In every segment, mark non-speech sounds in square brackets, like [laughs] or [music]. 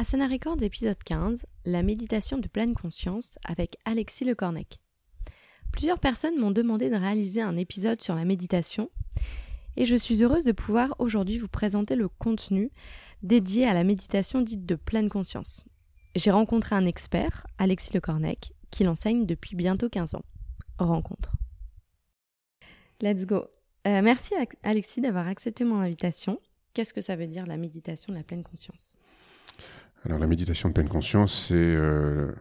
Asana Records épisode 15, la méditation de pleine conscience avec Alexis Le Cornec. Plusieurs personnes m'ont demandé de réaliser un épisode sur la méditation et je suis heureuse de pouvoir aujourd'hui vous présenter le contenu dédié à la méditation dite de pleine conscience. J'ai rencontré un expert, Alexis Le Cornec, qui l'enseigne depuis bientôt 15 ans. Rencontre. Let's go. Euh, merci Alexis d'avoir accepté mon invitation. Qu'est-ce que ça veut dire la méditation de la pleine conscience? Alors la méditation de pleine conscience, c'est euh,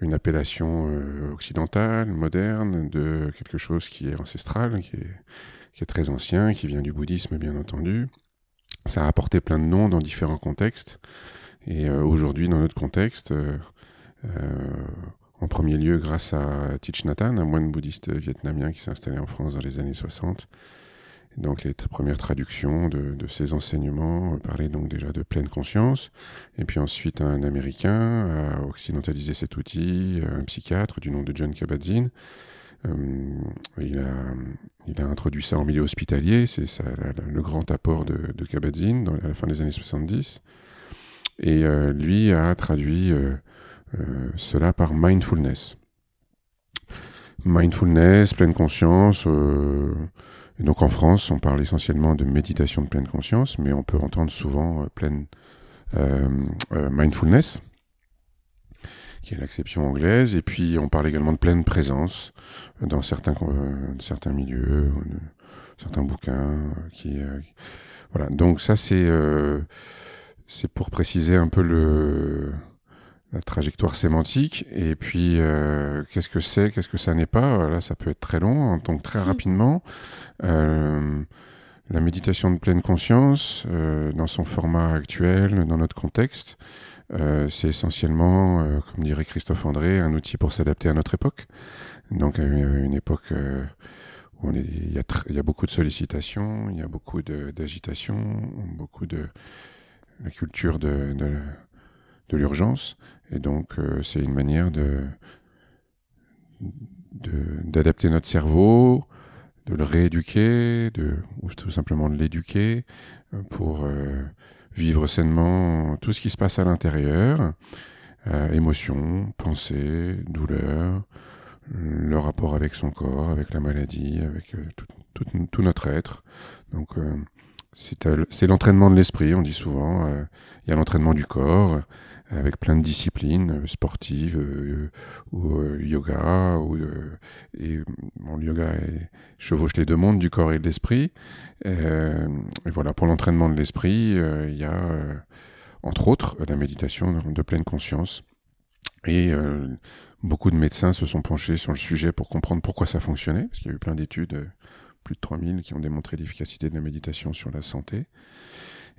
une appellation euh, occidentale, moderne, de quelque chose qui est ancestral, qui est, très ancien, qui vient du bouddhisme bien entendu. Ça a apporté plein de noms dans différents contextes. Et euh, aujourd'hui, dans notre contexte, en premier lieu grâce à Thich Nhat Hanh, un moine bouddhiste vietnamien qui s'est installé en France dans les années 60, donc les premières traductions de, ces enseignements parlaient donc déjà de pleine conscience. Et puis ensuite un Américain a occidentalisé cet outil, un psychiatre du nom de John Kabat-Zinn. Euh, il, a, introduit ça en milieu hospitalier, c'est le grand apport de, de à la fin des années 70. Et euh, lui a traduit euh, euh, cela par mindfulness. Mindfulness, pleine conscience, euh, donc en France, on parle essentiellement de méditation de pleine conscience, mais on peut entendre souvent euh, pleine euh, euh, mindfulness, qui est l'acception anglaise, et puis on parle également de pleine présence dans certains, certains milieux, certains bouquins. Qui, voilà. Donc ça c'est c'est pour préciser un peu le la trajectoire sémantique. Et puis, euh, qu'est-ce que c'est, qu'est-ce que ça n'est pas? Là, ça peut être très long. Donc, très mm. rapidement, euh, la méditation de pleine conscience, euh, dans son format actuel, dans notre contexte, c'est essentiellement, comme dirait Christophe André, un outil pour s'adapter à notre époque. Donc, une époque où il y, y, a beaucoup de sollicitations, il y a beaucoup d'agitation, beaucoup de la culture de, de de l'urgence. Et donc, euh, c'est une manière de d'adapter notre cerveau, de le rééduquer, de, ou tout simplement de l'éduquer euh, pour euh, vivre sainement tout ce qui se passe à l'intérieur, euh, émotions, pensées, douleurs, le rapport avec son corps, avec la maladie, avec tout, tout, tout, notre être. Donc c'est l'entraînement de l'esprit, on dit souvent. Il y a l'entraînement du corps, avec plein de disciplines euh, sportives euh, ou euh, yoga et bon, le yoga chevauche les deux mondes du corps et de l'esprit et voilà pour l'entraînement de l'esprit il y a entre autres la méditation de pleine conscience et beaucoup de médecins se sont penchés sur le sujet pour comprendre pourquoi ça fonctionnait parce qu'il y a eu plein d'études plus de 3000 qui ont démontré l'efficacité de la méditation sur la santé.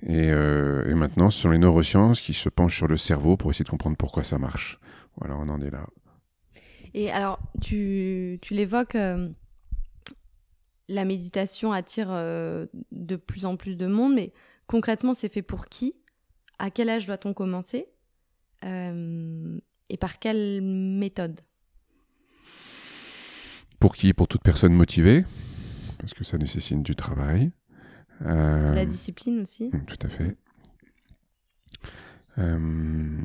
Et, euh, et, maintenant, ce sont les neurosciences qui se penchent sur le cerveau pour essayer de comprendre pourquoi ça marche. Voilà, on en est là. Et alors, tu, tu l'évoques, euh, la méditation attire euh, de plus en plus de monde, mais concrètement, c'est fait pour qui? À quel âge doit-on commencer? Et par quelle méthode? Pour qui? Pour toute personne motivée, parce que ça nécessite du travail. Euh, la discipline aussi. Mm, tout à fait. Euh,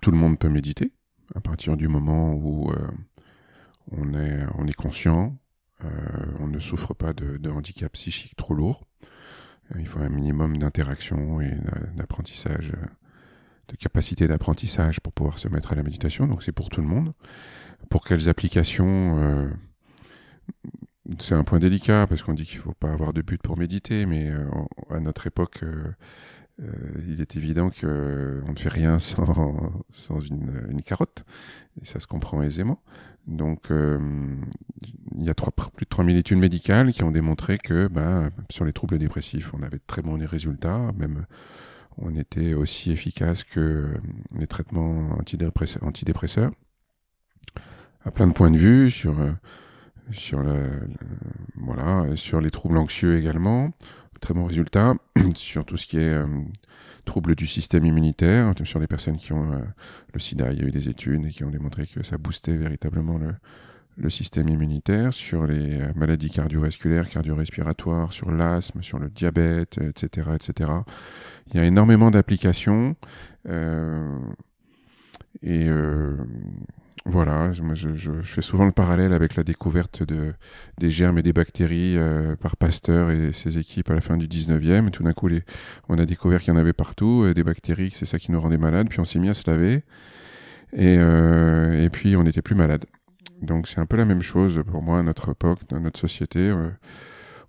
tout le monde peut méditer à partir du moment où euh, on, est, on est conscient, on ne souffre pas de, de handicap psychique trop lourd. Il faut un minimum d'interaction et d'apprentissage, de capacité d'apprentissage pour pouvoir se mettre à la méditation. Donc c'est pour tout le monde. Pour quelles applications c'est un point délicat parce qu'on dit qu'il ne faut pas avoir de but pour méditer, mais euh, à notre époque, euh, euh, il est évident qu'on ne fait rien sans, [laughs] une, carotte, et ça se comprend aisément. Donc, il y a plus de 3000 études médicales qui ont démontré que ben, sur les troubles dépressifs, on avait de très bons résultats, même on était aussi efficace que les traitements antidépresseurs, antidépresseurs à plein de points de vue sur sur, voilà, sur les troubles anxieux également. Très bon résultat [clears throat] sur tout ce qui est euh, troubles du système immunitaire, sur les personnes qui ont euh, le sida. Il y a eu des études qui ont démontré que ça boostait véritablement le, le système immunitaire, sur les maladies cardiovasculaires, cardio-respiratoires, sur l'asthme, sur le diabète, etc., etc. Il y a énormément d'applications. Euh, et euh, voilà, moi je, fais souvent le parallèle avec la découverte de, des germes et des bactéries euh, par Pasteur et ses équipes à la fin du 19e. Tout d'un coup, les, on a découvert qu'il y en avait partout, et des bactéries, c'est ça qui nous rendait malades, puis on s'est mis à se laver, et, euh, et puis on n'était plus malade. Donc c'est un peu la même chose pour moi notre époque, notre société. Euh,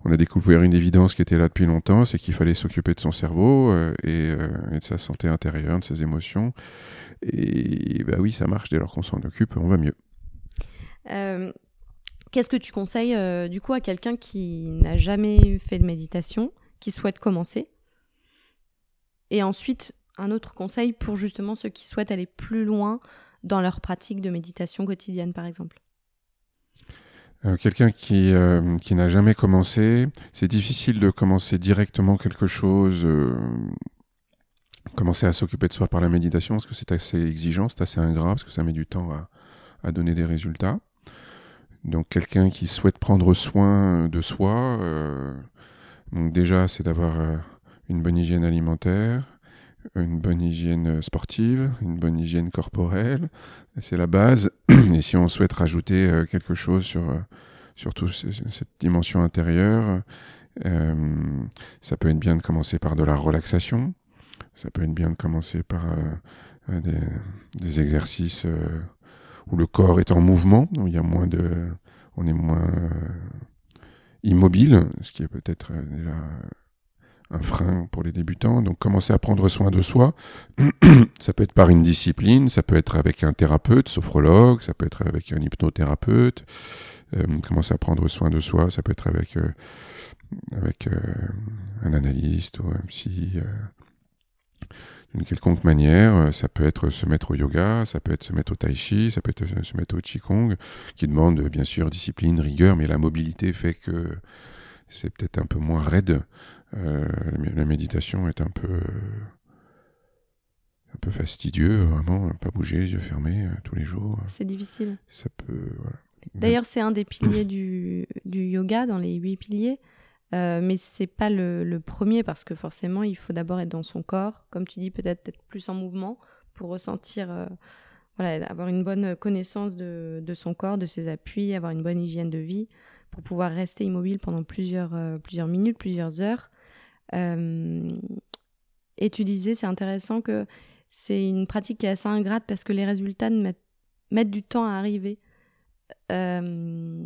on a découvert une évidence qui était là depuis longtemps, c'est qu'il fallait s'occuper de son cerveau euh, et, euh, et, de sa santé intérieure, de ses émotions. Et bah oui, ça marche, dès lors qu'on s'en occupe, on va mieux. Euh, Qu'est-ce que tu conseilles du coup à quelqu'un qui n'a jamais fait de méditation, qui souhaite commencer? Et ensuite, un autre conseil pour justement ceux qui souhaitent aller plus loin dans leur pratique de méditation quotidienne, par exemple? Euh, Quelqu'un qui, euh, qui n'a jamais commencé, c'est difficile de commencer directement quelque chose, euh, commencer à s'occuper de soi par la méditation, parce que c'est assez exigeant, c'est assez ingrat, parce que ça met du temps à, à donner des résultats. Donc quelqu'un qui souhaite prendre soin de soi, donc déjà c'est d'avoir une bonne hygiène alimentaire, une bonne hygiène sportive, une bonne hygiène corporelle, c'est la base. [clears throat] Et si on souhaite rajouter euh, quelque chose sur surtout cette dimension intérieure, euh, ça peut être bien de commencer par de la relaxation, ça peut être bien de commencer par euh, des, exercices euh, où le corps est en mouvement, où il y a moins de, on est moins immobile, ce qui est peut-être déjà un frein pour les débutants. Donc commencer à prendre soin de soi, [clears throat] ça peut être par une discipline, ça peut être avec un thérapeute, sophrologue, ça peut être avec un hypnothérapeute. Euh, commencer à prendre soin de soi, ça peut être avec euh, avec euh, un analyste ou un psy. d'une quelconque manière, ça peut être se mettre au yoga, ça peut être se mettre au tai chi, ça peut être se mettre au qigong, qui demande bien sûr discipline, rigueur, mais la mobilité fait que c'est peut-être un peu moins raide euh, la méditation est un peu un peu fastidieux, vraiment, pas bouger, les yeux fermés euh, tous les jours. C'est difficile. Ça peut. Voilà. D'ailleurs, c'est un des piliers du, du, yoga dans les huit piliers, euh, mais c'est pas le, le, premier parce que forcément, il faut d'abord être dans son corps, comme tu dis, peut-être être plus en mouvement pour ressentir, euh, voilà, avoir une bonne connaissance de, de, son corps, de ses appuis, avoir une bonne hygiène de vie pour pouvoir rester immobile pendant plusieurs, euh, plusieurs minutes, plusieurs heures. Euh, et tu disais, c'est intéressant que c'est une pratique qui est assez ingrate parce que les résultats mettent, mettent du temps à arriver. Euh,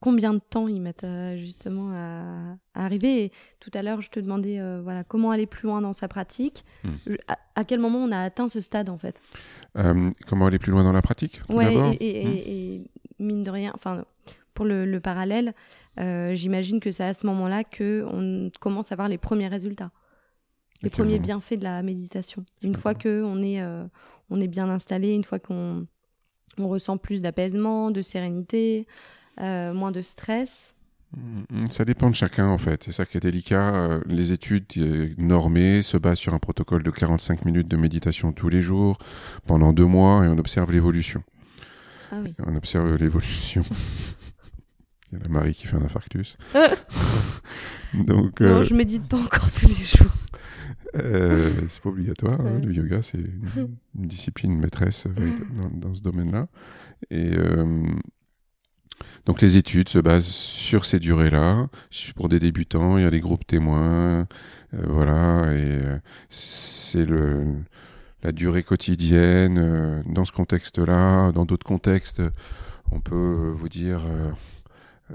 combien de temps ils mettent à, justement à, à, arriver? Et tout à l'heure je te demandais euh, voilà comment aller plus loin dans sa pratique Hmm. Je- à, à quel moment on a atteint ce stade en fait? Euh, comment aller plus loin dans la pratique ouais et, et- Hmm. et- et mine de rien enfin pour le, le parallèle euh, j'imagine que c'est à ce moment là que on commence à voir les premiers résultats. Les premiers bienfaits de la méditation. Une fois que on est euh, on est bien installé une fois qu'on on ressent plus d'apaisement de sérénité euh, moins de stress. Mm, Ça dépend de chacun en fait, c'est ça qui est délicat. Les études normées se basent sur un protocole de 45 minutes de méditation tous les jours pendant deux mois et on observe l'évolution. ah oui. On observe l'évolution. [laughs] Il y a la Marie qui fait un infarctus. [laughs] Donc, non euh, je médite pas encore tous les jours euh, c'est pas obligatoire. hein, le yoga, c'est une, [laughs] une discipline maîtresse euh, dans, dans ce domaine-là. Et euh, donc, les études se basent sur ces durées-là. Pour des débutants, il y a des groupes témoins. euh, voilà. Et c'est le la durée quotidienne. dans ce contexte-là, dans d'autres contextes, on peut vous dire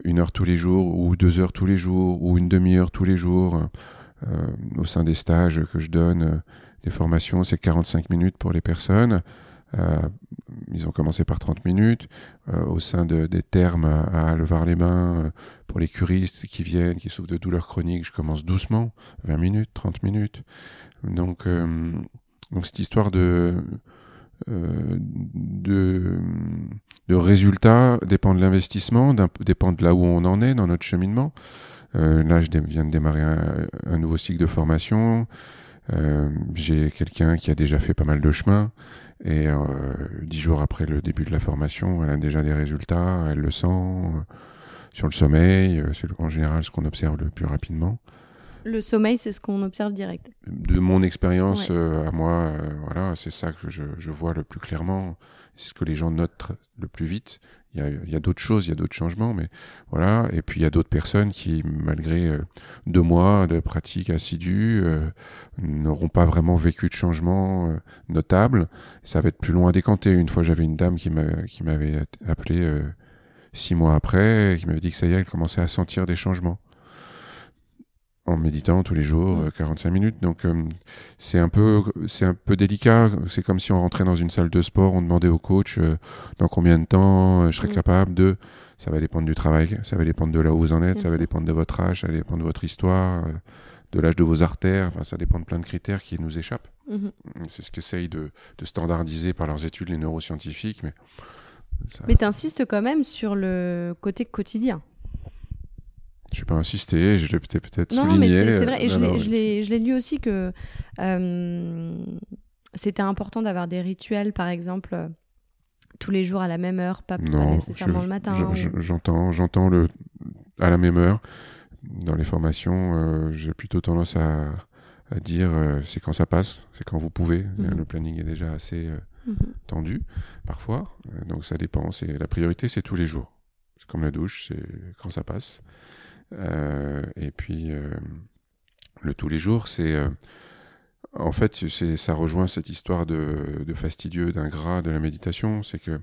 une heure tous les jours, ou deux heures tous les jours, ou une demi-heure tous les jours. Euh, au sein des stages que je donne, euh, des formations, c'est 45 minutes pour les personnes. Euh, ils ont commencé par 30 minutes. Euh, au sein de, des termes à, à Levar-les-Bains, pour les curistes qui viennent, qui souffrent de douleurs chroniques, je commence doucement, 20 minutes, 30 minutes. Donc, donc cette histoire de, de, de résultats dépend de l'investissement, dépend de là où on en est dans notre cheminement. Euh, là, je viens de démarrer un, nouveau cycle de formation. Euh, j'ai quelqu'un qui a déjà fait pas mal de chemin et euh, dix jours après le début de la formation, elle a déjà des résultats, elle le sent euh, sur le sommeil, c'est en général ce qu'on observe le plus rapidement. Le sommeil, c'est ce qu'on observe direct. De mon expérience à moi, voilà, c'est ça que je, je, vois le plus clairement. C'est ce que les gens notent le plus vite. Il y a, y a d'autres choses, il y a d'autres changements, mais voilà. Et puis il y a d'autres personnes qui, malgré euh, deux mois de pratique assidue, euh, n'auront pas vraiment vécu de changement euh, notable. Ça va être plus long à décanter. Une fois, j'avais une dame qui m'avait appelé six mois après, qui m'avait dit que ça y est, elle commençait à sentir des changements en méditant tous les jours, 45 mm. minutes. Donc c'est un peu c'est un peu délicat. C'est comme si on rentrait dans une salle de sport, on demandait au coach dans combien de temps je serais mm. capable de. Ça va dépendre du travail, ça va dépendre de là où vous en êtes, ça va dépendre de votre âge, ça va dépendre de votre histoire, de l'âge de vos artères. Enfin, ça dépend de plein de critères qui nous échappent. Mm-hmm. C'est ce qu'essayent de, de, standardiser par leurs études les neuroscientifiques, mais. Mais tu insistes quand même sur le côté quotidien. Je vais pas insister, je l'ai peut-être non, souligné. Non, mais c'est vrai, et je l'ai lu aussi que euh, c'était important d'avoir des rituels, par exemple, euh, tous les jours à la même heure, pas, nécessairement le matin. J'entends, j'entends le à la même heure. Dans les formations, euh, j'ai plutôt tendance à, à dire c'est quand ça passe, c'est quand vous pouvez. Mhm. Le planning est déjà assez mhm. tendu parfois, donc ça dépend. C'est la priorité, c'est tous les jours. C'est comme la douche, c'est quand ça passe. Euh, et puis, euh, le tous les jours, c'est. Euh, en fait, c'est, ça rejoint cette histoire de, de fastidieux, d'ingrat de la méditation. C'est que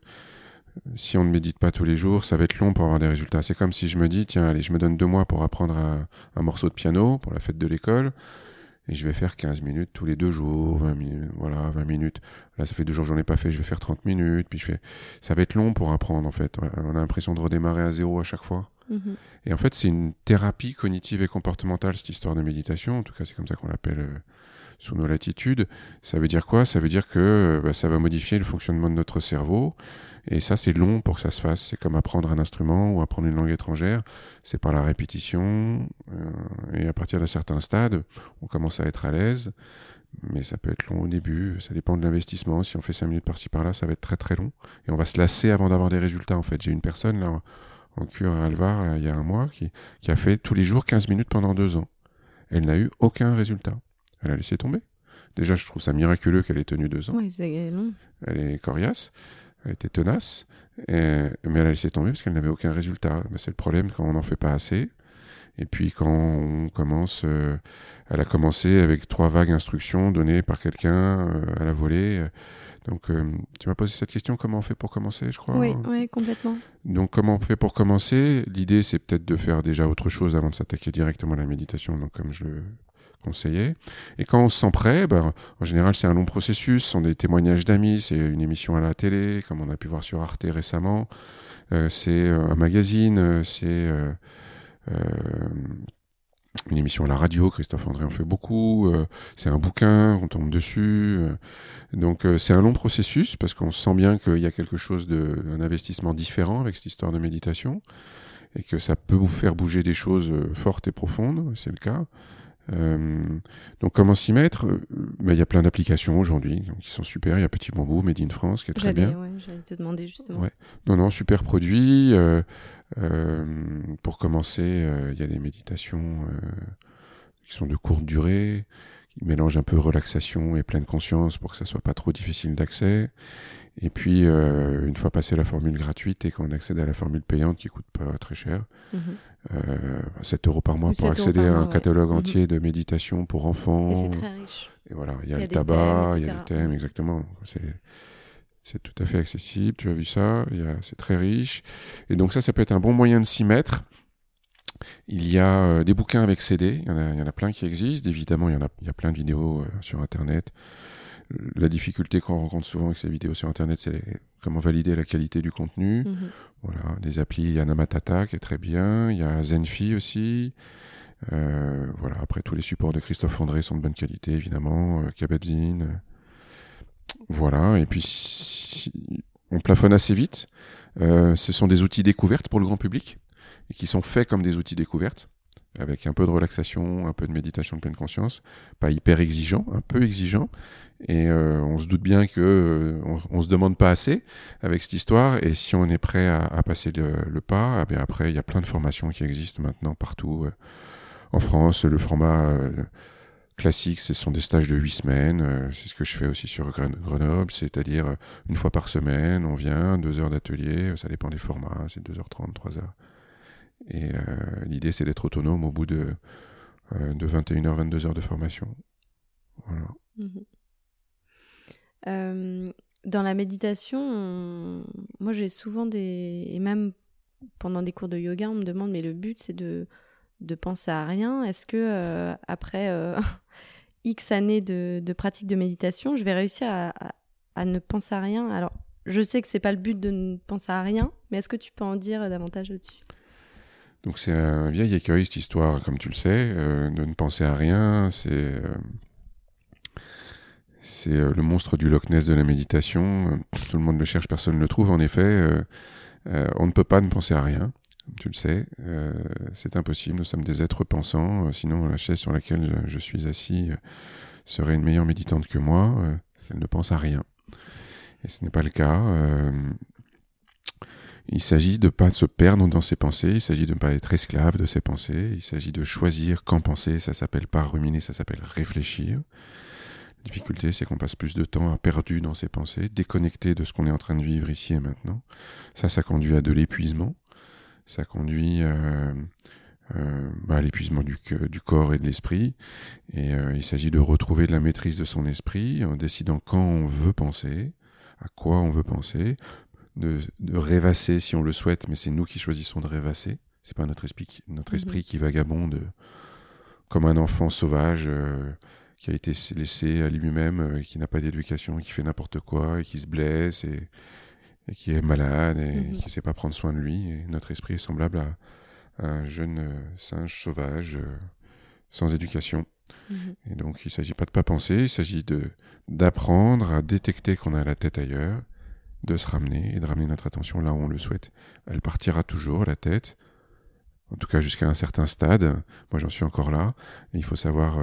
si on ne médite pas tous les jours, ça va être long pour avoir des résultats. C'est comme si je me dis, tiens, allez, je me donne deux mois pour apprendre un, un morceau de piano pour la fête de l'école, et je vais faire 15 minutes tous les deux jours, 20 minutes, voilà, 20 minutes. Là, ça fait deux jours que j'en ai pas fait, je vais faire 30 minutes, puis je fais... Ça va être long pour apprendre, en fait. On a l'impression de redémarrer à zéro à chaque fois. Et en fait, c'est une thérapie cognitive et comportementale, cette histoire de méditation. En tout cas, c'est comme ça qu'on l'appelle euh, sous nos latitudes. Ça veut dire quoi? Ça veut dire que euh, bah, ça va modifier le fonctionnement de notre cerveau. Et ça, c'est long pour que ça se fasse. C'est comme apprendre un instrument ou apprendre une langue étrangère. C'est par la répétition. Euh, et à partir d'un certain stade, on commence à être à l'aise. Mais ça peut être long au début. Ça dépend de l'investissement. Si on fait 5 minutes par-ci par-là, ça va être très très long. Et on va se lasser avant d'avoir des résultats. En fait, j'ai une personne là en cure à Alvar il y a un mois qui, qui a fait tous les jours 15 minutes pendant deux ans. Elle n'a eu aucun résultat. Elle a laissé tomber. Déjà, je trouve ça miraculeux qu'elle ait tenu deux ans. Oui, long. Elle est coriace, elle était tenace, mais elle a laissé tomber parce qu'elle n'avait aucun résultat. c'est le problème quand on n'en fait pas assez. Et puis quand on commence, euh, elle a commencé avec trois vagues instructions données par quelqu'un euh, à la volée. Donc, euh, tu m'as posé cette question, comment on fait pour commencer, je crois Oui, oui, complètement. Donc, comment on fait pour commencer? L'idée, c'est peut-être de faire déjà autre chose avant de s'attaquer directement à la méditation, donc comme je le conseillais. Et quand on se sent prêt, ben, en général, c'est un long processus, ce sont des témoignages d'amis, c'est une émission à la télé, comme on a pu voir sur Arte récemment, euh, c'est un magazine, c'est une émission à la radio, Christophe André en fait beaucoup, euh, c'est un bouquin, on tombe dessus. Euh. donc euh, c'est un long processus parce qu'on sent bien qu'il y a quelque chose de, un investissement différent avec cette histoire de méditation et que ça peut vous faire bouger des choses fortes et profondes, c'est le cas. Donc comment s'y mettre? Ben, Il y a plein d'applications aujourd'hui qui sont super. Il y a Petit Bambou, Made in France, qui est très bien. Ouais, J'allais te demander justement. Ouais. Non, non, super produit. Euh, pour commencer, euh, il y a des méditations euh, qui sont de courte durée, qui mélangent un peu relaxation et pleine conscience pour que ça soit pas trop difficile d'accès. Et puis, une fois passé la formule gratuite et qu'on accède à la formule payante qui coûte pas très cher, 7 mhm. euros par mois pour accéder à un catalogue mhm. entier de méditation pour enfants. Et c'est très riche. Et voilà, il y a, le tabac, il y a les thèmes, exactement. C'est c'est tout à fait accessible, tu as vu ça, c'est très riche. Et donc ça, ça peut être un bon moyen de s'y mettre. Il y a euh, des bouquins avec CD, il y, en a, il y, en a, plein qui existent. Évidemment, il y, en a, il y a plein de vidéos euh, sur Internet. La difficulté qu'on rencontre souvent avec ces vidéos sur Internet, c'est comment valider la qualité du contenu. Mhm. Voilà, des applis, il y a Namatata qui est très bien, il y a Zenfi aussi. Euh, voilà, après tous les supports de Christophe André sont de bonne qualité, évidemment. Euh, voilà, et puis on plafonne assez vite. Euh, ce sont des outils découvertes pour le grand public et qui sont faits comme des outils découvertes. avec un peu de relaxation, un peu de méditation de pleine conscience, pas hyper exigeant, un peu exigeant. Et euh, on se doute bien que euh, on, se demande pas assez avec cette histoire. Et si on est prêt à, passer le, pas, eh après il y a plein de formations qui existent maintenant partout euh, en France. Le format classique, ce sont des stages de 8 semaines. c'est ce que je fais aussi sur Grenoble, c'est-à-dire une fois par semaine, on vient, deux heures d'atelier, ça dépend des formats, c'est 2h30, 3h. Et l'idée, c'est d'être autonome au bout de, de 21h, 22h de formation. Voilà. Mmh euh, dans la méditation, moi j'ai souvent des... Et même pendant des cours de yoga, on me demande, mais le but c'est de, de penser à rien. Est-ce que euh, après euh, [laughs] X années de, de, pratique de méditation, je vais réussir à, à, ne penser à rien? Alors, je sais que c'est pas le but de ne penser à rien, mais est-ce que tu peux en dire davantage là-dessus? Donc c'est un vieil écueil cette histoire, comme tu le sais, de ne penser à rien, c'est c'est euh, le monstre du Loch Ness de la méditation. Euh, tout le monde le cherche, personne ne le trouve. En effet, euh, on ne peut pas ne penser à rien. Tu le sais, c'est impossible. Nous sommes des êtres pensants. sinon, la chaise sur laquelle je, suis assis serait une meilleure méditante que moi. elle ne pense à rien. Et ce n'est pas le cas. Il s'agit de ne pas se perdre dans ses pensées, il s'agit de ne pas être esclave de ses pensées, il s'agit de choisir quand penser, ça s'appelle pas ruminer, ça s'appelle réfléchir difficulté, c'est qu'on passe plus de temps à perdu dans ses pensées, déconnecté de ce qu'on est en train de vivre ici et maintenant. Ça, ça conduit à de l'épuisement. Ça conduit euh, euh, à l'épuisement du, du, corps et de l'esprit. Et euh, il s'agit de retrouver de la maîtrise de son esprit en décidant quand on veut penser, à quoi on veut penser, de, de rêvasser si on le souhaite, mais c'est nous qui choisissons de rêvasser. C'est pas notre esprit, notre mhm. esprit qui vagabonde comme un enfant sauvage qui a été laissé à lui-même, euh, qui n'a pas d'éducation, qui fait n'importe quoi, et qui se blesse, et, qui est malade, et mhm. qui ne sait pas prendre soin de lui. Et notre esprit est semblable à, un jeune euh, singe sauvage, euh, sans éducation. Mhm. Et donc, il ne s'agit pas de pas penser, il s'agit de d'apprendre à détecter qu'on a la tête ailleurs, de se ramener et de ramener notre attention là où on le souhaite. Elle partira toujours, la tête, en tout cas jusqu'à un certain stade. Moi, j'en suis encore là. il faut savoir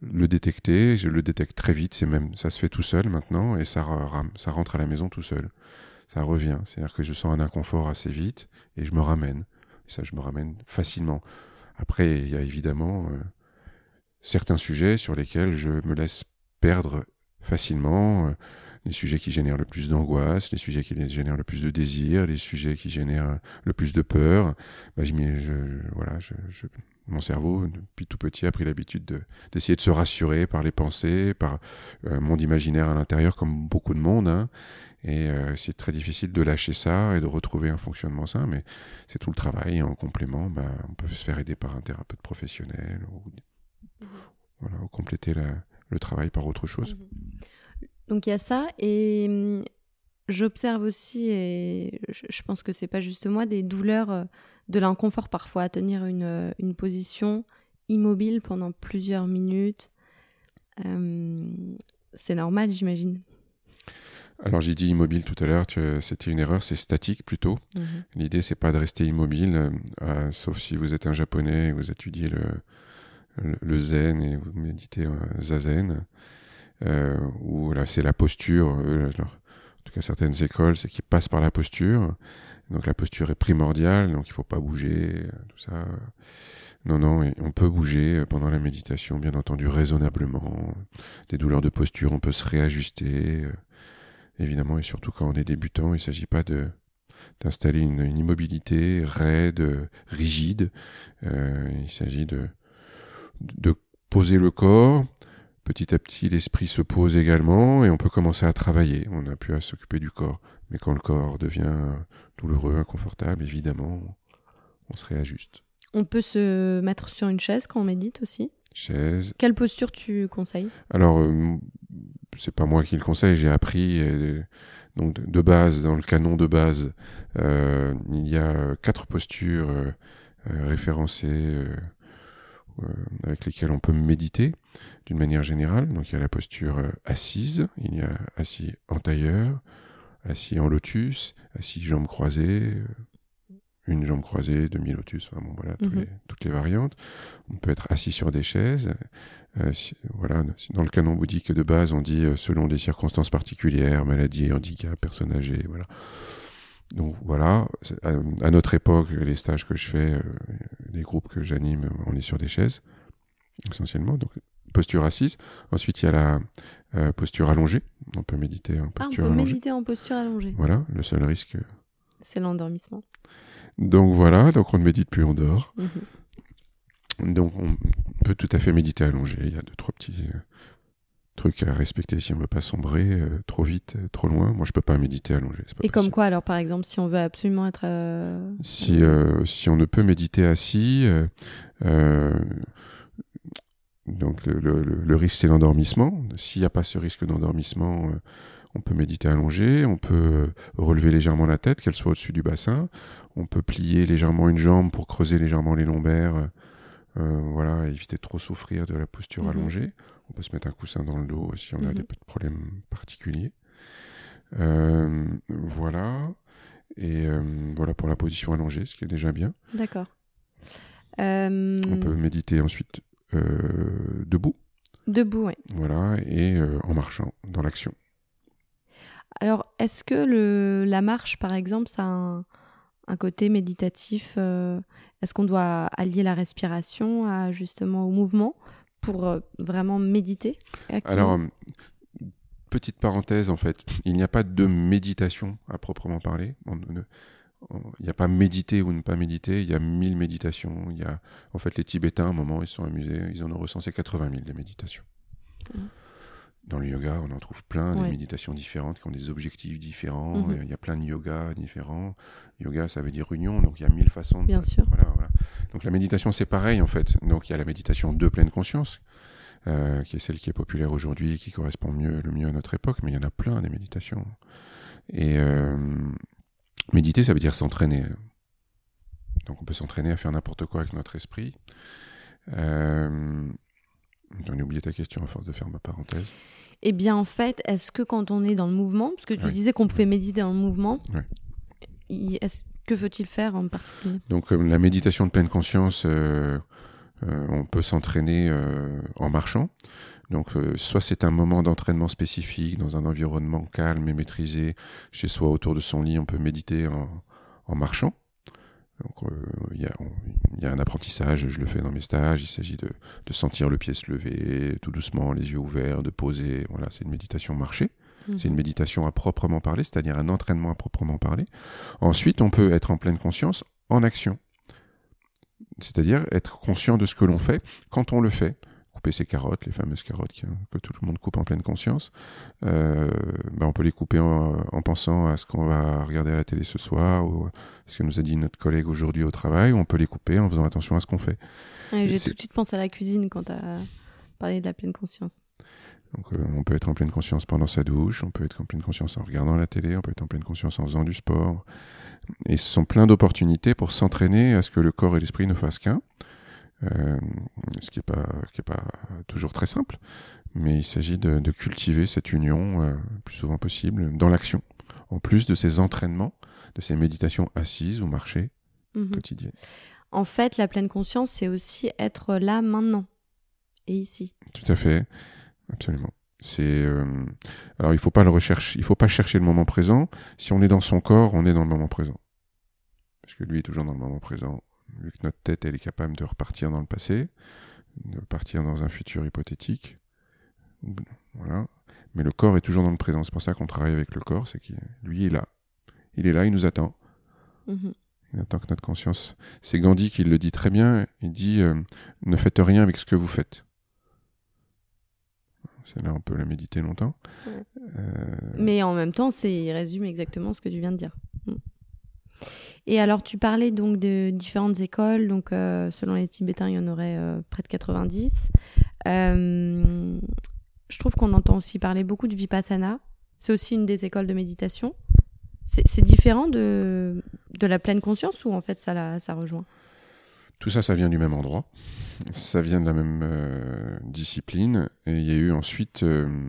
le détecter, je le détecte très vite, c'est même ça se fait tout seul maintenant et ça, ça rentre à la maison tout seul. Ça revient, c'est-à-dire que je sens un inconfort assez vite et je me ramène. Ça, je me ramène facilement. Après, il y a évidemment euh, certains sujets sur lesquels je me laisse perdre facilement. Euh, les sujets qui génèrent le plus d'angoisse, les sujets qui génèrent le plus de désir, les sujets qui génèrent le plus de peur. Bah, je, je, voilà, je, mon cerveau, depuis tout petit, a pris l'habitude d'essayer de, se rassurer par les pensées, par un monde imaginaire à l'intérieur, comme beaucoup de monde. Hein. Et euh, c'est très difficile de lâcher ça et de retrouver un fonctionnement sain, mais c'est tout le travail. Et en complément, ben, on peut se faire aider par un thérapeute professionnel ou, mmh voilà, ou compléter le travail par autre chose. Mmh Donc il y a ça, et hum, j'observe aussi, et je, pense que c'est pas juste moi, des douleurs euh, de l'inconfort parfois à tenir une, euh, une, position immobile pendant plusieurs minutes. Euh, c'est normal, j'imagine. Alors j'ai dit immobile tout à l'heure, c'était une erreur, c'est statique plutôt. Mhm. L'idée c'est pas de rester immobile, euh, sauf si vous êtes un japonais et vous étudiez le, le, zen et vous méditez zazen, euh, où là c'est la posture. en tout cas certaines écoles, c'est qu'ils passent par la posture. Donc la posture est primordiale, donc il faut pas bouger, tout ça. Non, non, on peut bouger pendant la méditation, bien entendu, raisonnablement. Des douleurs de posture, on peut se réajuster. Évidemment, et surtout quand on est débutant, il ne s'agit pas de d'installer une, immobilité raide, rigide. Euh, il s'agit de, de poser le corps. Petit à petit, l'esprit se pose également et on peut commencer à travailler. On n'a plus à s'occuper du corps. Mais quand le corps devient douloureux, inconfortable, évidemment, on se réajuste. On peut se mettre sur une chaise quand on médite aussi? Chaise. Quelle posture tu conseilles? Alors, euh, c'est pas moi qui le conseille, j'ai appris. donc, de base, dans le canon de base, euh, il y a quatre postures euh, référencées avec lesquelles on peut méditer d'une manière générale. Donc, il y a la posture assise, il y a assis en tailleur, assis en lotus, assis jambes croisées, une jambe croisée, demi-lotus, enfin bon, voilà, Mhm. les- toutes les variantes. On peut être assis sur des chaises. Euh, si- voilà, dans le canon bouddhique de base, on dit euh, selon des circonstances particulières, maladie, handicap, personne âgée, voilà. Donc voilà, à, notre époque, les stages que je fais, euh, les groupes que j'anime, on est sur des chaises, essentiellement. Donc posture assise. Ensuite, il y a la euh, posture allongée. On peut méditer en Ah, on posture peut allongée. méditer en posture allongée. Voilà, le seul risque. C'est l'endormissement. Donc voilà, donc on ne médite plus, on dort. Mhm. Donc on peut tout à fait méditer allongé. Il y a deux, trois petits euh, trucs à respecter si on veut pas sombrer euh, trop vite, euh, trop loin. Moi, je peux pas méditer allongé. pas Et comme quoi, alors, par exemple, si on veut absolument être. euh, Si, si on ne peut méditer assis, donc le, le- le- le risque c'est l'endormissement. S'il n'y a pas ce risque d'endormissement, on peut méditer allongé, on peut relever légèrement la tête, qu'elle soit au-dessus du bassin, on peut plier légèrement une jambe pour creuser légèrement les lombaires, voilà, éviter de trop souffrir de la posture Mhm. allongée. On peut se mettre un coussin dans le dos si on a Mhm. des petits problèmes particuliers. Euh, voilà. Et euh, voilà pour la position allongée, ce qui est déjà bien. D'accord. Euh, On peut méditer ensuite euh, debout, Debout, oui. voilà, et euh, en marchant dans l'action. Alors, est-ce que le, la marche, par exemple, ça a un, un côté méditatif euh, Est-ce qu'on doit allier la respiration à, justement au mouvement? Pour euh, vraiment méditer Alors, euh, petite parenthèse, en fait, il n'y a pas de méditation à proprement parler. On ne- on- Il n'y a pas méditer ou ne pas méditer, il y a mille méditations. Il y a, en fait, les Tibétains, à un moment, ils se sont amusés, ils en ont recensé 80 000 des méditations. Mhm. Dans le yoga, on en trouve plein, des méditations différentes qui ont des objectifs différents. Mhm. Il y a plein de yoga différents. Yoga, ça veut dire union, donc il y a mille façons de Bien sûr. Voilà. Donc la méditation, c'est pareil en fait. Donc il y a la méditation de pleine conscience, euh, qui est celle qui est populaire aujourd'hui, qui correspond mieux, le mieux à notre époque, mais il y en a plein des méditations. Et euh, méditer, ça veut dire s'entraîner. Donc on peut s'entraîner à faire n'importe quoi avec notre esprit. Euh, J'en ai oublié ta question à force de faire ma parenthèse. Eh bien, en fait, est-ce que quand on est dans le mouvement, parce que tu Oui. disais qu'on pouvait méditer dans le mouvement, Oui. il- est-ce- que faut-il faire en particulier? Donc euh, la méditation de pleine conscience, euh, euh, on peut s'entraîner en marchant. Donc soit c'est un moment d'entraînement spécifique dans un environnement calme et maîtrisé chez soi autour de son lit, on peut méditer en, marchant. Donc il y, a, on- il y a un apprentissage, je le fais dans mes stages, il s'agit de, de sentir le pied se lever tout doucement, les yeux ouverts, de poser. Voilà, c'est une méditation marchée. C'est une méditation à proprement parler, c'est-à-dire un entraînement à proprement parler. Ensuite, on peut être en pleine conscience en action. C'est-à-dire être conscient de ce que l'on fait quand on le fait. Couper ses carottes, les fameuses carottes qui- que tout le monde coupe en pleine conscience. Euh, ben, on peut les couper en, en pensant à ce qu'on va regarder à la télé ce soir ou ce que nous a dit notre collègue aujourd'hui au travail. Ou on peut les couper en faisant attention à ce qu'on fait. Ouais, J'ai tout de suite pensé à la cuisine quand tu as parlé de la pleine conscience. Donc, euh, on peut être en pleine conscience pendant sa douche, on peut être en pleine conscience en regardant la télé, on peut être en pleine conscience en faisant du sport. Et ce sont plein d'opportunités pour s'entraîner à ce que le corps et l'esprit ne fassent qu'un. Euh, ce qui n'est pas, qui est pas toujours très simple, mais il s'agit de, de cultiver cette union euh, le plus souvent possible dans l'action, en plus de ces entraînements, de ces méditations assises ou marchées Mhm. quotidiennes. En fait, la pleine conscience, c'est aussi être là maintenant et ici. Tout à fait, absolument. C'est euh, alors il faut pas le rechercher, il faut pas chercher le moment présent. Si on est dans son corps, on est dans le moment présent. Parce que lui est toujours dans le moment présent. Vu que notre tête, elle est capable de repartir dans le passé, de partir dans un futur hypothétique. Voilà. Mais le corps est toujours dans le présent. C'est pour ça qu'on travaille avec le corps, c'est qu'il lui est là. Il est là, il nous attend. Mhm. Il attend que notre conscience. C'est Gandhi qui le dit très bien. Il dit euh, ne faites rien avec ce que vous faites. C'est là on peut la méditer longtemps. Ouais. Euh, Mais en même temps, c'est il résume exactement ce que tu viens de dire. Mm. Et alors, tu parlais donc de différentes écoles. Donc, euh, selon les Tibétains, il y en aurait euh, près de 90. Euh, je trouve qu'on entend aussi parler beaucoup de Vipassana. C'est aussi une des écoles de méditation. C'est c'est différent de, de la pleine conscience ou en fait ça, la, ça rejoint? Tout ça, ça vient du même endroit. Ça vient de la même euh, discipline. Et il y a eu ensuite euh,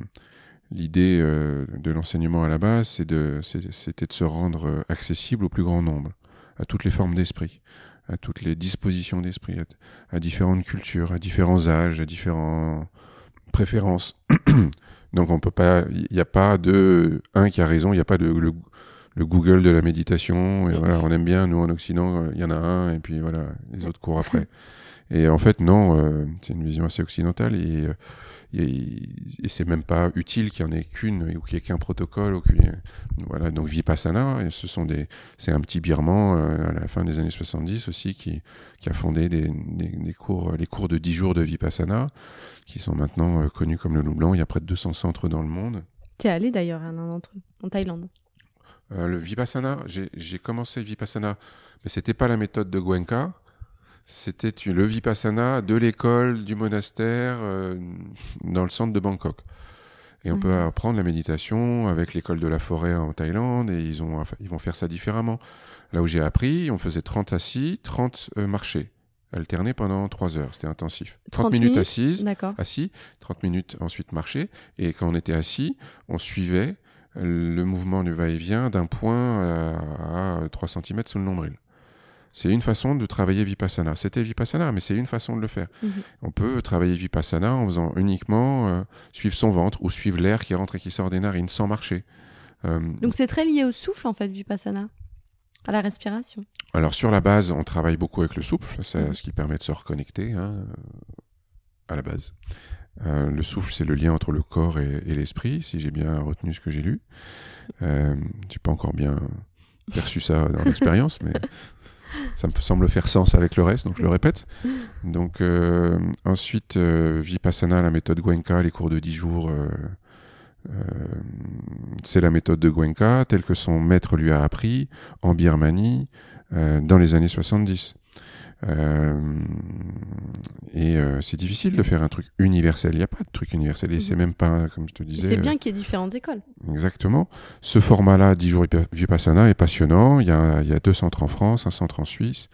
l'idée euh, de l'enseignement à la base, c'était de se rendre accessible au plus grand nombre. à toutes les formes d'esprit, à toutes les dispositions d'esprit, à, différentes cultures, à différents âges, à différentes préférences. [clears throat] Donc on peut pas, il n'y a pas de un qui a raison, il n'y a pas de Google de la méditation. Et voilà, on aime bien nous en Occident, il y en a un et puis voilà, les autres courent après. [laughs] Et en fait non, euh, c'est une vision assez occidentale et euh, et, c'est même pas utile qu'il y en ait qu'une ou qu'il n'y ait qu'un protocole. Ou voilà, donc Vipassana, ce sont des, c'est un petit birman euh, à la fin des années 70 aussi qui, qui a fondé des, des, cours, les cours de 10 jours de Vipassana, qui sont maintenant euh, connus comme le loup blanc. Il y a près de 200 centres dans le monde. Tu es allé d'ailleurs à l'un d'entre eux, en Thaïlande. Euh, le Vipassana, j'ai commencé Vipassana, mais c'était pas la méthode de Gwenka. C'était le Vipassana de l'école, du monastère, euh, dans le centre de Bangkok. Et on peut mhm. apprendre la méditation avec l'école de la forêt en Thaïlande et ils, ont, ils vont faire ça différemment. Là où j'ai appris, on faisait 30 assis, 30 euh, marchés, alternés pendant 3 heures. C'était intensif. 30, minutes, assises, assis, 30 minutes ensuite marcher. Et quand on était assis, on suivait le mouvement du va-et-vient d'un point à, à 3 cm sous le nombril. C'est une façon de travailler Vipassana. C'était Vipassana, mais c'est une façon de le faire. Mhm. On peut travailler Vipassana en faisant uniquement euh, suivre son ventre ou suivre l'air qui rentre et qui sort des narines sans marcher. Euh, Donc c'est très lié au souffle en fait, Vipassana, à la respiration. Alors sur la base, on travaille beaucoup avec le souffle, c'est mhm. ce qui permet de se reconnecter hein, à la base. Euh, le souffle, c'est le lien entre le corps et, l'esprit, si j'ai bien retenu ce que j'ai lu. Euh, j'ai pas encore bien perçu ça dans [laughs] l'expérience, mais ça me semble faire sens avec le reste, donc je le répète. Donc euh, ensuite, euh, Vipassana, la méthode Gwenka, les cours de 10 jours, euh, c'est la méthode de Gwenka telle que son maître lui a appris en Birmanie dans les années 70. Euh, et euh, c'est difficile de faire un truc universel. Il n'y a pas de truc universel. Et c'est mhm. même pas, comme je te disais. C'est bien euh, qu'il y ait différentes écoles. Exactement. Ce format-là, 10 jours Vipassana, est passionnant. Il y, a, il y a deux centres en France, un centre en Suisse.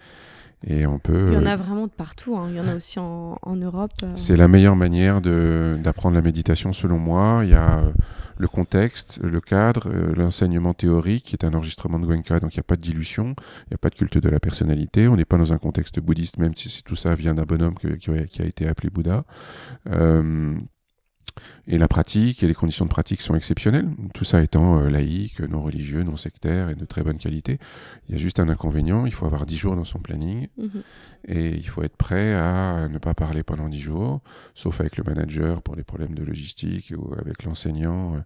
Et on peut. Il y en a vraiment de partout. Hein. Il y en a aussi en, en Europe. C'est la meilleure manière d'apprendre la méditation, selon moi. Il y a le contexte, le cadre, euh, l'enseignement théorique, qui est un enregistrement de Gwenka, donc il n'y a pas de dilution, il n'y a pas de culte de la personnalité, on n'est pas dans un contexte bouddhiste, même si tout ça vient d'un bonhomme qui, a été appelé Bouddha. Euh, et la pratique et les conditions de pratique sont exceptionnelles, tout ça étant euh, laïque, non religieux, non sectaire et de très bonne qualité. Il y a juste un inconvénient, il faut avoir 10 jours dans son planning mhm. et il faut être prêt à ne pas parler pendant 10 jours, sauf avec le manager pour des problèmes de logistique ou avec l'enseignant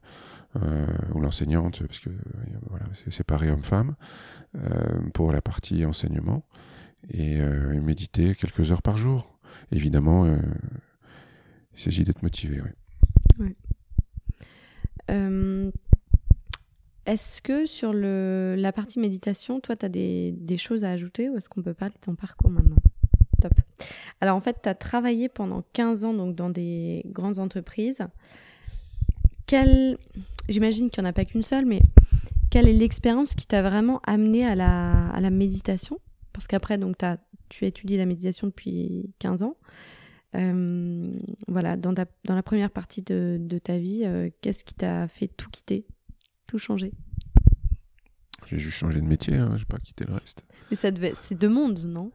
euh, ou l'enseignante, parce que voilà, c'est séparé homme-femme, euh, pour la partie enseignement et méditer quelques heures par jour. Évidemment, il s'agit d'être motivé. Oui. Euh, est-ce que sur le, la partie méditation, toi, tu as des, des, choses à ajouter ou est-ce qu'on peut parler de ton parcours maintenant? Top. Alors en fait, tu as travaillé pendant 15 ans donc, dans des grandes entreprises. Quelle... J'imagine qu'il n'y en a pas qu'une seule, mais quelle est l'expérience qui t'a vraiment amené à la, à la méditation? Parce qu'après, donc, tu étudies la méditation depuis 15 ans. Euh, voilà, dans, dans, la première partie de, ta vie, euh, qu'est-ce qui t'a fait tout quitter, tout changer? J'ai juste changé de métier, hein, j'ai pas quitté le reste. Mais ça devait, c'est deux mondes, non?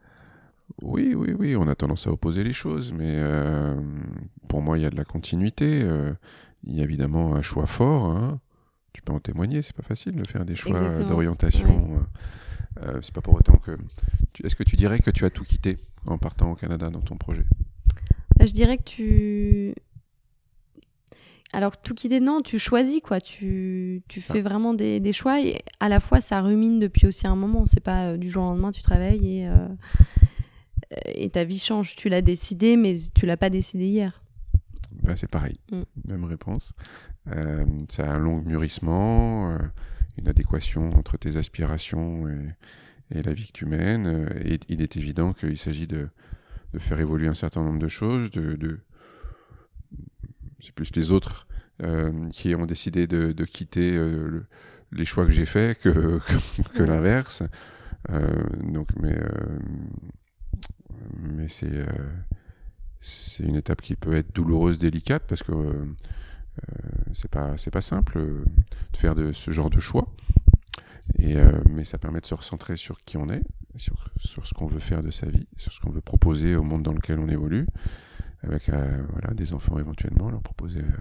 Oui, oui, oui, on a tendance à opposer les choses, mais euh, pour moi, il y a de la continuité. il y a évidemment un choix fort. Hein. Tu peux en témoigner, c'est pas facile de faire des choix d'orientation. c'est pas pour autant que. Est-ce que tu dirais que tu as tout quitté en partant au Canada dans ton projet? Bah, je dirais que tu. Alors, tout qui est non, tu choisis, quoi. Tu, tu fais vraiment des, des, choix et à la fois, ça rumine depuis aussi un moment. C'est pas euh, du jour au lendemain, tu travailles et, euh, et ta vie change. Tu l'as décidé, mais tu l'as pas décidé hier. Bah, c'est pareil. Mm. Même réponse. Euh, c'est un long mûrissement, euh, une adéquation entre tes aspirations et, et, la vie que tu mènes. Et il est évident qu'il s'agit de de faire évoluer un certain nombre de choses, de, de... c'est plus les autres euh, qui ont décidé de, de quitter euh, les choix que j'ai faits que, [laughs] que, l'inverse. Euh, donc, mais, mais c'est c'est une étape qui peut être douloureuse, délicate, parce que c'est pas c'est pas simple de faire de ce genre de choix. Et, mais ça permet de se recentrer sur qui on est, sur, sur ce qu'on veut faire de sa vie, sur ce qu'on veut proposer au monde dans lequel on évolue, avec euh, voilà, des enfants éventuellement, leur proposer euh,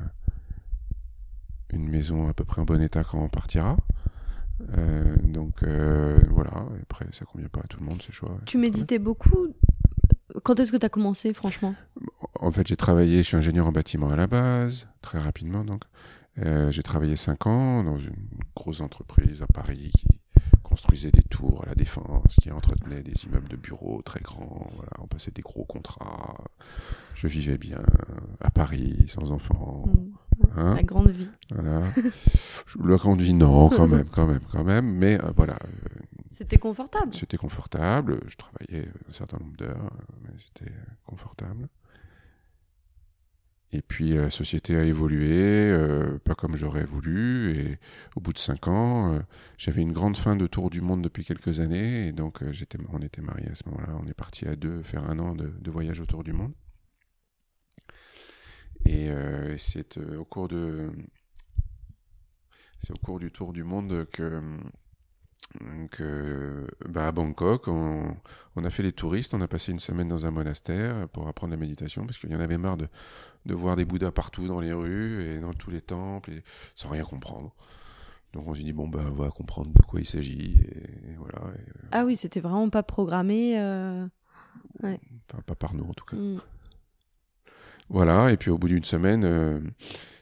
une maison à peu près en bon état quand on partira. Euh, donc voilà, après ça convient pas à tout le monde, c'est choix. Tu méditais beaucoup Quand est-ce que tu as commencé, franchement? En fait, j'ai travaillé, je suis ingénieur en bâtiment à la base, très rapidement donc. J'ai travaillé 5 ans dans une grosse entreprise à Paris qui construisait des tours à la défense, qui entretenait des immeubles de bureaux très grands. Voilà, on passait des gros contrats. Je vivais bien à Paris, sans enfants. Mm. Hein La grande vie. voilà. La grande vie, non, quand même, quand même, quand même. Mais euh, voilà, euh, C'était confortable. c'était confortable. Je travaillais un certain nombre d'heures, mais c'était confortable. Et puis la société a évolué, euh, pas comme j'aurais voulu. Et au bout de cinq ans, euh, j'avais une grande fin de tour du monde depuis quelques années. Et donc euh, on était mariés à ce moment-là. On est parti à deux faire un an de, voyage autour du monde. Et euh, c'est euh, au cours de, c'est au cours du tour du monde que que bah, à Bangkok, on, on a fait les touristes, on a passé une semaine dans un monastère pour apprendre la méditation parce qu'il y en avait marre de, de voir des bouddhas partout dans les rues et dans tous les temples et sans rien comprendre. Donc on s'est dit bon bah on va comprendre de quoi il s'agit et, et voilà. Et, euh, Ah oui, c'était vraiment pas programmé. euh, enfin, pas par nous en tout cas. mm. Voilà, et puis au bout d'une semaine, euh,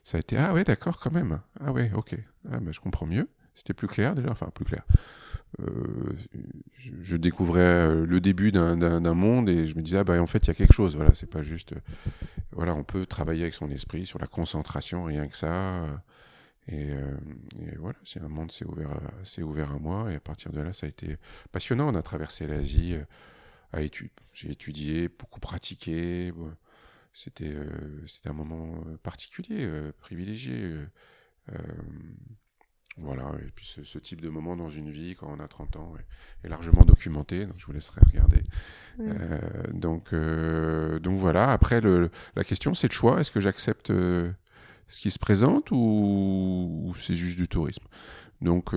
ça a été Ah ouais, d'accord, quand même. Ah ouais, ok. Ah bah, je comprends mieux. C'était plus clair déjà, enfin plus clair. Euh, je, découvrais euh, le début d'un- monde et je me disais, ah bah en fait, il y a quelque chose. Voilà, c'est pas juste. euh, voilà, on peut travailler avec son esprit sur la concentration, rien que ça. Et, voilà, c'est un monde s'est ouvert, à- s'est ouvert à moi et à partir de là, ça a été passionnant. On a traversé l'Asie euh, études. J'ai étudié, beaucoup pratiqué. bon, c'était un moment particulier, privilégié. Voilà, et puis ce, ce type de moment dans une vie, quand on a 30 ans, est, est largement documenté, donc je vous laisserai regarder. Euh, donc, euh, donc voilà, après, le, la question c'est le choix, est-ce que j'accepte euh, ce qui se présente ou, ou c'est juste du tourisme? Donc,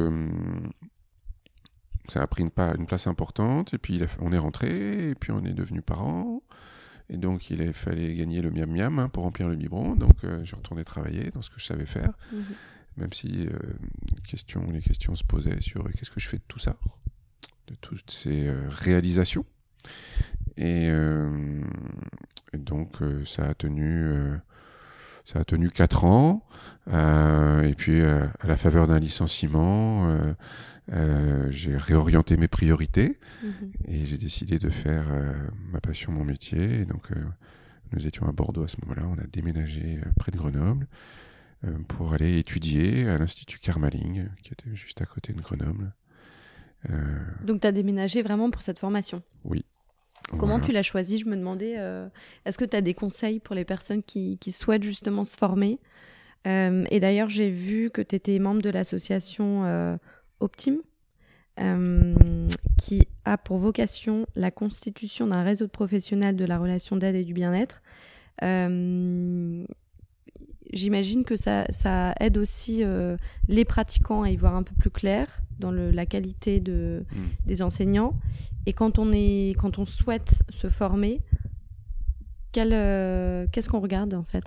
ça a pris une, place importante, et puis il a- on est rentré, et puis on est devenu parents. Et donc, il a fallu gagner le miam miam hein, pour remplir le biberon. Donc, euh, j'ai retourné travailler dans ce que je savais faire, Mhm. Même si euh, question, les questions se posaient sur euh, qu'est-ce que je fais de tout ça, de toutes ces euh, réalisations. Et, euh, et donc, ça a tenu, ça a tenu quatre ans. Et puis, à la faveur d'un licenciement, j'ai réorienté mes priorités. Mhm. Et j'ai décidé de faire ma passion, mon métier. Et donc, nous étions à Bordeaux à ce moment-là. On a déménagé près de Grenoble pour aller étudier à l'Institut Carmaling, qui était juste à côté de Grenoble. Euh, Donc, tu as déménagé vraiment pour cette formation. Comment voilà. tu l'as choisi? Je me demandais, euh, est-ce que tu as des conseils pour les personnes qui, qui souhaitent justement se former? Euh, Et d'ailleurs, j'ai vu que tu étais membre de l'association euh, Optime, euh, qui a pour vocation la constitution d'un réseau de professionnels de la relation d'aide et du bien-être. J'imagine que ça, ça aide aussi euh, les pratiquants à y voir un peu plus clair dans le- la qualité de, Mm. des enseignants. Et quand on, est, quand on souhaite se former, euh, qu'est-ce qu'on regarde en fait?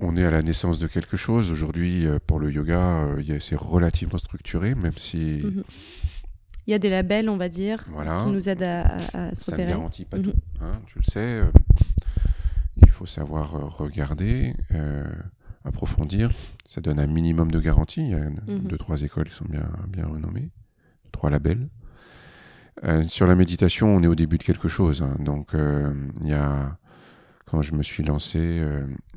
On est à la naissance de quelque chose. Aujourd'hui, euh, pour le yoga, c'est relativement structuré, même si Mhm. Il y a des labels, on va dire, Voilà. qui nous aident à, à- à se ça ne garantit pas Mhm. tout. hein, tu le sais. Il faut savoir euh, regarder, euh, approfondir. Ça donne un minimum de garantie. Il y a une- Mhm. deux, trois écoles qui sont bien, bien renommées, trois labels. Euh, sur la méditation, on est au début de quelque chose. hein. donc, euh, il y a, quand je me suis lancé,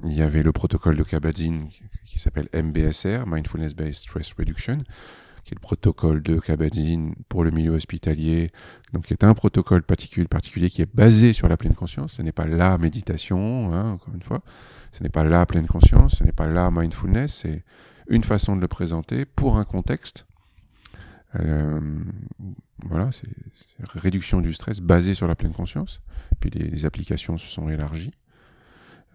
il y avait le protocole de Kabat-Zinn qui, qui s'appelle MBSR, Mindfulness Based Stress Reduction, qui est le protocole de Kabat-Zinn pour le milieu hospitalier, donc qui est un protocole particulier, qui est basé sur la pleine conscience. Ce n'est pas la méditation, hein, encore une fois. Ce n'est pas la pleine conscience, ce n'est pas la mindfulness. C'est une façon de le présenter pour un contexte. Euh, voilà, c'est réduction du stress basé sur la pleine conscience. Puis les, applications se sont élargies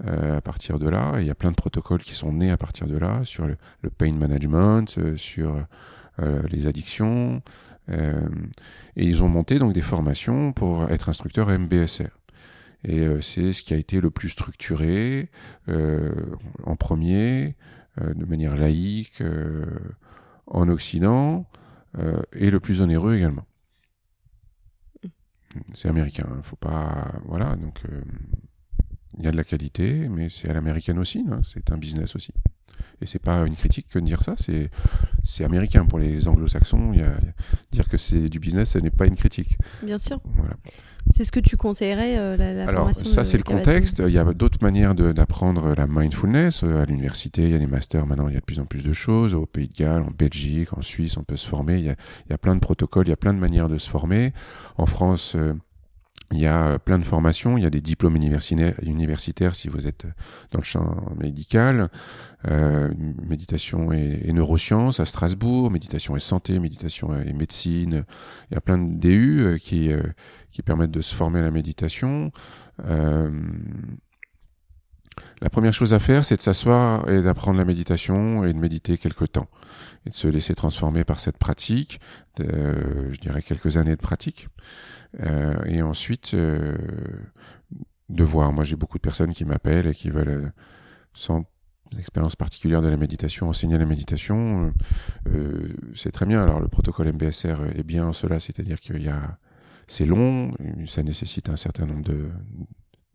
euh, à partir de là. Il y a plein de protocoles qui sont nés à partir de là sur le, le pain management, euh, sur les addictions. et ils ont monté donc des formations pour être instructeur MBSR. Et c'est ce qui a été le plus structuré en premier, de manière laïque, en Occident, et le plus onéreux également c'est américain. Hein. Faut pas, voilà. Donc, euh, il y a de la qualité, mais c'est à l'américaine aussi. Hein. c'est un business aussi. Et c'est pas une critique que de dire ça. C'est c'est américain pour les Anglo-Saxons. Il y a, dire que c'est du business, ce n'est pas une critique. Bien sûr. Voilà. C'est ce que tu conseillerais, euh, la, la Alors, ça, c'est le contexte. Il y a d'autres manières d'apprendre la mindfulness. Euh, à l'université, il y a des masters. Maintenant, il y a de plus en plus de choses. Au Pays de Galles, en Belgique, en Suisse, on peut se former. Il y a, il y a plein de protocoles, il y a plein de manières de se former. En France, euh, il y a plein de formations, il y a des diplômes universitaires, si vous êtes dans le champ médical, euh, méditation et, neurosciences à Strasbourg, méditation et santé, méditation et médecine. Il y a plein de DU qui, qui permettent de se former à la méditation. Euh, la première chose à faire, c'est de s'asseoir et d'apprendre la méditation et de méditer quelque temps et de se laisser transformer par cette pratique, je dirais quelques années de pratique, euh, et ensuite euh, de voir. Moi, j'ai beaucoup de personnes qui m'appellent et qui veulent, euh, sans expérience particulière de la méditation, enseigner la méditation. Euh, c'est très bien. Alors, le protocole MBSR est bien en cela, c'est-à-dire qu'il y a c'est long, ça nécessite un certain nombre de,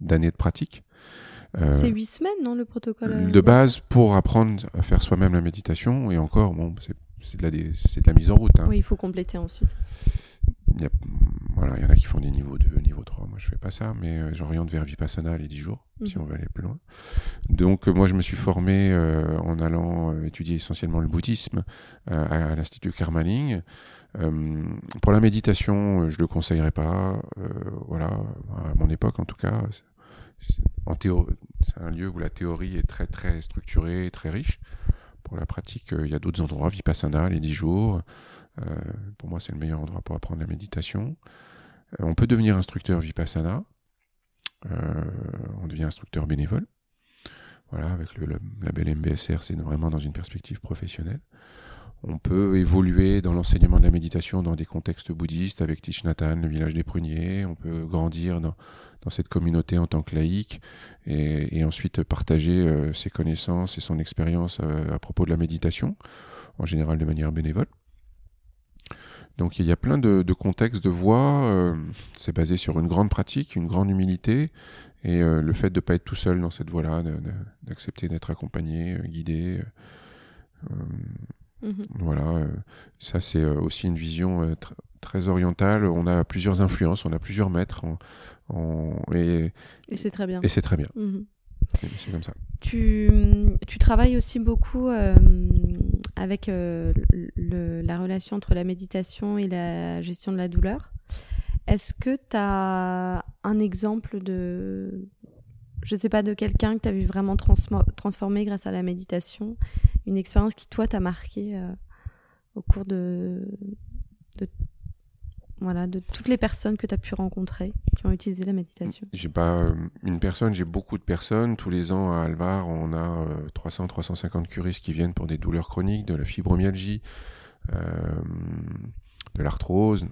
d'années de pratique. Euh, c'est huit semaines, non, le protocole De base, pour apprendre à faire soi-même la méditation, et encore, bon, c'est, c'est, de, la, c'est de la mise en route. Hein. Oui, il faut compléter ensuite. Il y, a, voilà, il y en a qui font des niveaux 2, niveau 3. Moi, je fais pas ça, mais euh, j'oriente vers Vipassana les 10 jours, si mhm. on veut aller plus loin. Donc, moi, je me suis formé en allant étudier essentiellement le bouddhisme à, l'Institut Karmaling. Euh, pour la méditation, euh, je le conseillerais pas. Euh, voilà, à mon époque en tout cas. En c'est un lieu où la théorie est très très structurée, très riche. Pour la pratique, il y a d'autres endroits, Vipassana, les 10 jours. Pour moi, c'est le meilleur endroit pour apprendre la méditation. on peut devenir instructeur Vipassana. on devient instructeur bénévole. Voilà, avec le, label MBSR, c'est vraiment dans une perspective professionnelle. On peut évoluer dans l'enseignement de la méditation dans des contextes bouddhistes avec Thich le village des pruniers. On peut grandir dans, cette communauté en tant que laïque et, ensuite partager euh, ses connaissances et son expérience euh, à propos de la méditation, en général de manière bénévole. Donc il y a plein de, contextes, de voies. Euh, c'est basé sur une grande pratique, une grande humilité et le fait de ne pas être tout seul dans cette voie-là, d'accepter d'être accompagné, guidé. Mhm. Voilà, euh, ça c'est euh, aussi une vision euh, très orientale. On a plusieurs influences, on a plusieurs maîtres. et, c'est très bien. Et c'est très bien. Mhm. C'est comme ça. Tu, tu, travailles aussi beaucoup avec la relation entre la méditation et la gestion de la douleur. Est-ce que tu as un exemple de, je sais pas, de quelqu'un que tu as vu vraiment transformer grâce à la méditation? Une expérience qui, toi, t'a marqué euh, au cours de, voilà, de toutes les personnes que tu as pu rencontrer qui ont utilisé la méditation J'ai pas euh, une personne, j'ai beaucoup de personnes. Tous les ans à Alvar, on a 300-350 euh, curistes qui viennent pour des douleurs chroniques, de la fibromyalgie, de l'arthrose.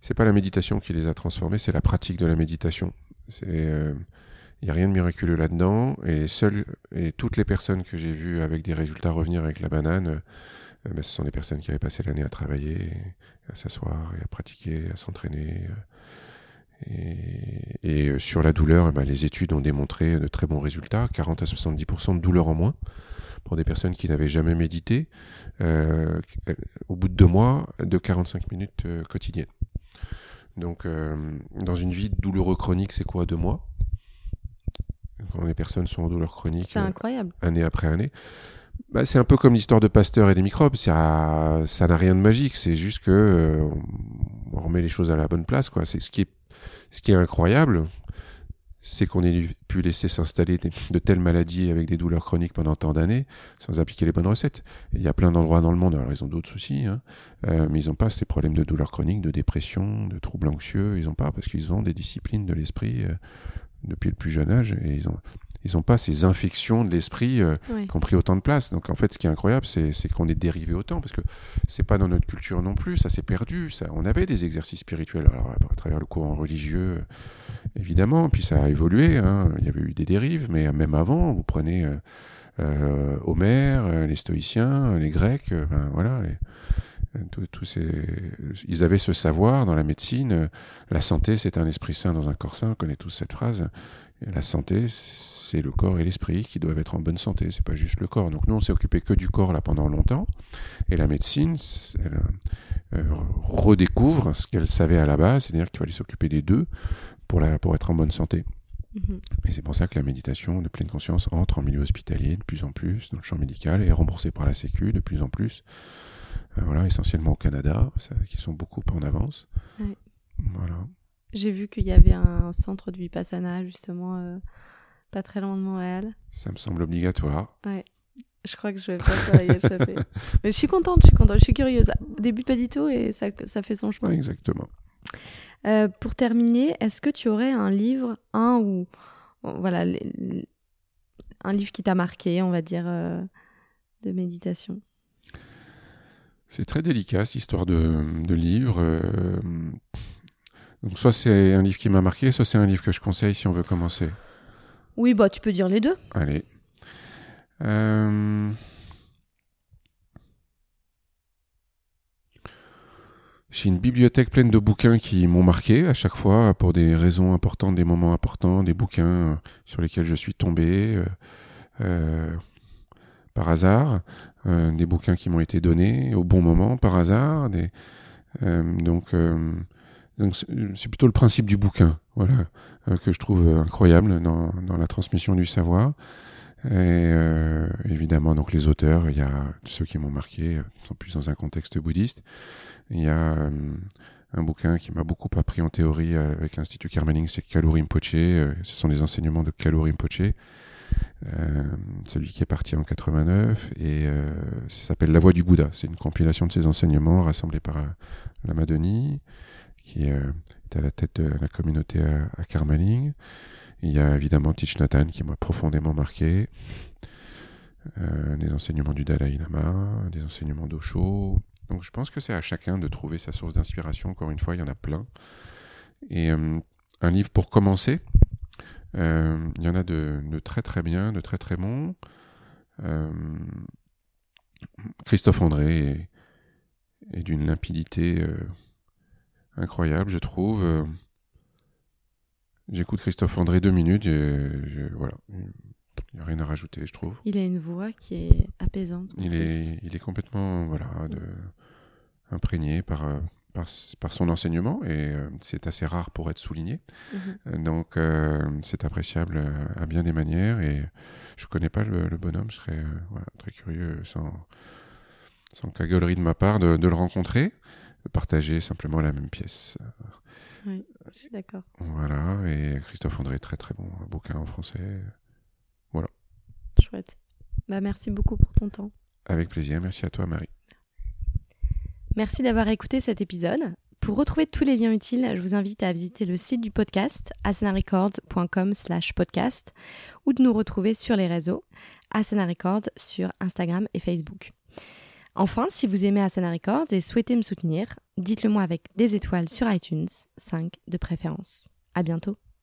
c'est pas la méditation qui les a transformés, c'est la pratique de la méditation. Il n'y a rien de miraculeux là-dedans. Et, seules, et toutes les personnes que j'ai vues avec des résultats revenir avec la banane, euh, ben, ce sont des personnes qui avaient passé l'année à travailler, à s'asseoir et à pratiquer, à s'entraîner. Euh, et, et, euh, sur la douleur, ben, les études ont démontré de très bons résultats, 40 à 70% de douleur en moins pour des personnes qui n'avaient jamais médité, euh, au bout de deux mois, de 45 minutes quotidiennes. Donc, dans une vie douloureuse chronique, c'est quoi deux mois? Quand les personnes sont en douleur chronique. Euh, année après année. Bah, c'est un peu comme l'histoire de Pasteur et des microbes. Ça, ça n'a rien de magique. C'est juste que euh, on remet les choses à la bonne place, quoi. C'est ce qui est, ce qui est incroyable, c'est qu'on ait pu laisser s'installer de telles maladies avec des douleurs chroniques pendant tant d'années sans appliquer les bonnes recettes. Il y a plein d'endroits dans le monde, alors ils ont d'autres soucis, hein, euh, mais ils n'ont pas ces problèmes de douleurs chroniques, de dépression, de troubles anxieux. Ils n'ont pas parce qu'ils ont des disciplines de l'esprit depuis le plus jeune âge et ils ont, ils n'ont pas ces infections de l'esprit euh, Ouais. qui ont pris autant de place. Donc en fait, ce qui est incroyable, c'est qu'on est dérivé autant, parce que c'est pas dans notre culture non plus, ça s'est perdu. Ça, on avait des exercices spirituels, alors à travers le courant religieux, euh, évidemment, puis ça a évolué. hein. Il y avait eu des dérives, mais même avant, vous prenez euh, euh, Homère, euh, les stoïciens, les Grecs, euh, ben, voilà. les- euh, ces... Ils avaient ce savoir dans la médecine. euh, La santé, c'est un esprit sain dans un corps sain. On connaît tous cette phrase. La santé, c'est le corps et l'esprit qui doivent être en bonne santé. C'est pas juste le corps. Donc nous, on s'est occupé que du corps là pendant longtemps. Et la médecine, elle euh, redécouvre ce qu'elle savait à la base, c'est-à-dire qu'il fallait s'occuper des deux pour, la, pour être en bonne santé. Mhm. Et c'est pour ça que la méditation de pleine conscience entre en milieu hospitalier de plus en plus, dans le champ médical, et est remboursée par la Sécu de plus en plus. Euh, voilà, essentiellement au Canada, ça- qui sont beaucoup en avance. Ouais. Voilà. J'ai vu qu'il y avait un centre du Vipassana, justement, euh, pas très loin de Montréal. Ça me semble obligatoire. Je crois que je vais pas échapper. [laughs] Mais je suis contente, je suis contente, je suis curieuse. Début, pas du tout, et ça, ça fait son chemin. Ouais, exactement. Euh, pour terminer, est-ce que tu aurais un livre, un ou voilà, un livre qui t'a marqué, on va dire, euh, de méditation? C'est très délicat, cette histoire de, de livre. euh, donc soit c'est un livre qui m'a marqué, soit c'est un livre que je conseille si on veut commencer. Oui, bah tu peux dire les deux. Allez. Euh, J'ai une bibliothèque pleine de bouquins qui m'ont marqué à chaque fois pour des raisons importantes, des moments importants, des bouquins euh, sur lesquels je suis tombé euh, par hasard, des bouquins qui m'ont été donnés au bon moment par hasard. Donc, c'est plutôt le principe du bouquin, voilà, que je trouve incroyable dans, dans la transmission du savoir. Et euh, évidemment, donc les auteurs, il y a ceux qui m'ont marqué, euh, sont plus dans un contexte bouddhiste. Il y a euh, un bouquin qui m'a beaucoup appris en théorie euh, avec l'Institut Karmaning, c'est Kalu Rinpoche. euh, ce sont des enseignements de Kalu Rinpoche, euh, celui qui est parti en 89, et euh, ça s'appelle La Voix du Bouddha. C'est une compilation de ses enseignements rassemblés par euh, Lama Denis, qui euh, à la tête de la communauté à, Karmaning. Il y a évidemment Thich Nhat qui m'a profondément marqué. Euh, des enseignements du Dalai Lama, des enseignements d'Osho. Donc je pense que c'est à chacun de trouver sa source d'inspiration. Encore une fois, il y en a plein. Et euh, un livre pour commencer, euh, il y en a de, très très bien, de très très bons. Christophe André est, d'une limpidité incroyable, je trouve. Euh, J'écoute Christophe André deux minutes et je- voilà, il n'y a rien à rajouter, je trouve. Il a une voix qui est apaisante. Il est, il est complètement voilà, de, imprégné par, euh, par, son enseignement et euh, c'est assez rare pour être souligné. Mhm. Euh, Donc euh, c'est appréciable à bien des manières et je connais pas le, le bonhomme, je serais euh, voilà, très curieux sans, sans cagolerie de ma part de, de le rencontrer, partager simplement la même pièce. Oui, je suis d'accord. Voilà, et Christophe André, très très bon, un bouquin en français. Chouette. Bah, merci beaucoup pour ton temps. Avec plaisir, merci à toi Marie. Merci d'avoir écouté cet épisode. Pour retrouver tous les liens utiles, je vous invite à visiter le site du podcast asanarecords.com slash podcast ou de nous retrouver sur les réseaux Asana Records sur Instagram et Facebook. Enfin, si vous aimez Asana Records et souhaitez me soutenir, dites-le moi avec des étoiles sur iTunes, 5 de préférence. À bientôt.